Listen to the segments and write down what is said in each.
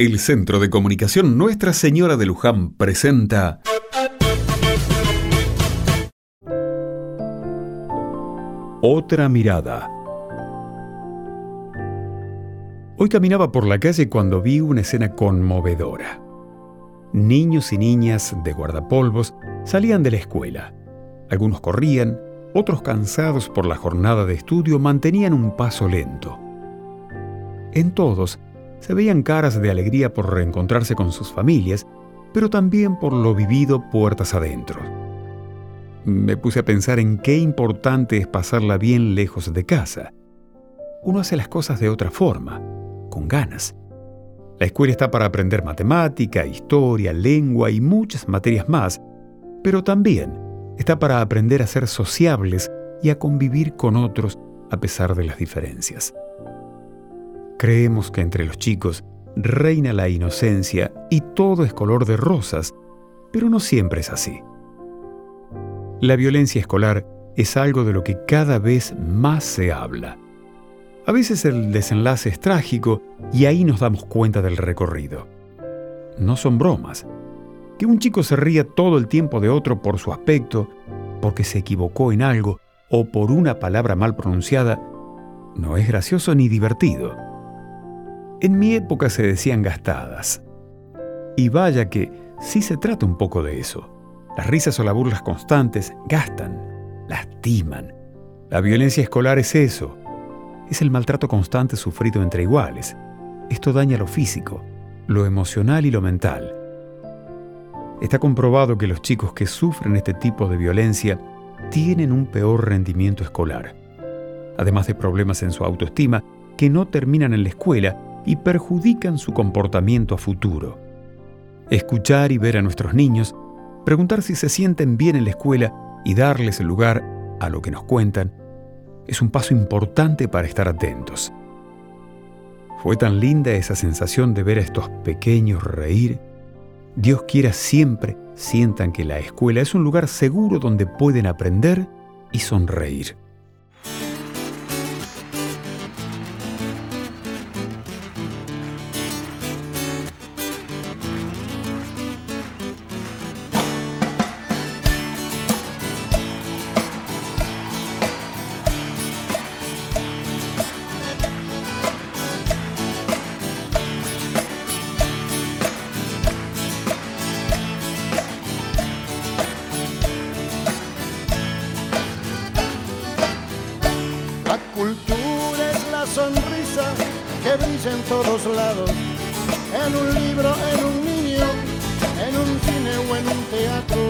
El Centro de Comunicación Nuestra Señora de Luján presenta Otra mirada. Hoy caminaba por la calle cuando vi una escena conmovedora. Niños y niñas de guardapolvos salían de la escuela. Algunos corrían, otros cansados por la jornada de estudio mantenían un paso lento. En todos se veían caras de alegría por reencontrarse con sus familias, pero también por lo vivido puertas adentro. Me puse a pensar en qué importante es pasarla bien lejos de casa. Uno hace las cosas de otra forma, con ganas. La escuela está para aprender matemática, historia, lengua y muchas materias más, pero también está para aprender a ser sociables y a convivir con otros a pesar de las diferencias. Creemos que entre los chicos reina la inocencia y todo es color de rosas, pero no siempre es así. La violencia escolar es algo de lo que cada vez más se habla. A veces el desenlace es trágico y ahí nos damos cuenta del recorrido. No son bromas. Que un chico se ría todo el tiempo de otro por su aspecto, porque se equivocó en algo o por una palabra mal pronunciada, no es gracioso ni divertido. En mi época se decían gastadas. Y vaya que sí se trata un poco de eso. Las risas o las burlas constantes gastan, lastiman. La violencia escolar es eso. Es el maltrato constante sufrido entre iguales. Esto daña lo físico, lo emocional y lo mental. Está comprobado que los chicos que sufren este tipo de violencia tienen un peor rendimiento escolar, además de problemas en su autoestima que no terminan en la escuela y perjudican su comportamiento a futuro. Escuchar y ver a nuestros niños, preguntar si se sienten bien en la escuela y darles el lugar a lo que nos cuentan, es un paso importante para estar atentos. Fue tan linda esa sensación de ver a estos pequeños reír. Dios quiera siempre sientan que la escuela es un lugar seguro donde pueden aprender y sonreír. Brilla en todos lados, en un libro, en un niño, en un cine o en un teatro.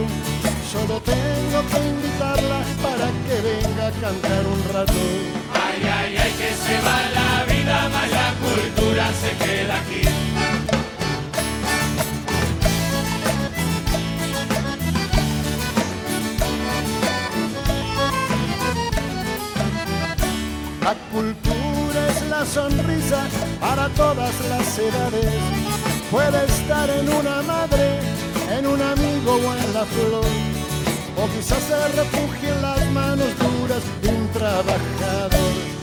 Solo tengo que invitarla para que venga a cantar un rato. Ay, ay, ay, que se va la vida, más la cultura se queda aquí. La cultura la sonrisa para todas las edades. Puede estar en una madre, en un amigo o en la flor. O quizás se refugie en las manos duras de un trabajador.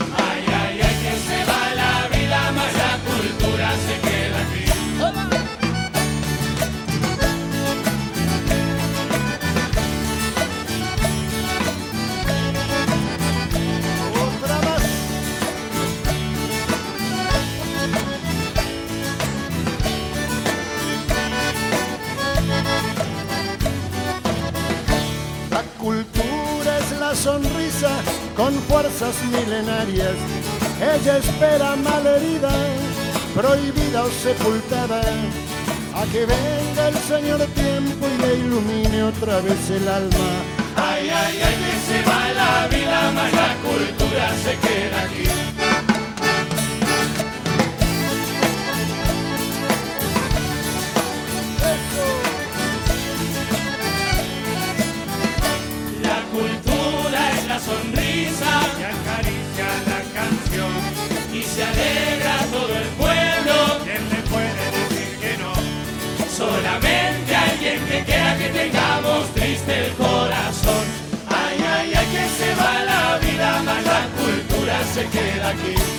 Sonrisa con fuerzas milenarias. Ella espera malherida, prohibida o sepultada, a que venga el Señor tiempo y le ilumine otra vez el alma. Ay, ay, ay, que se va la vida, más la cultura se queda aquí. aqui.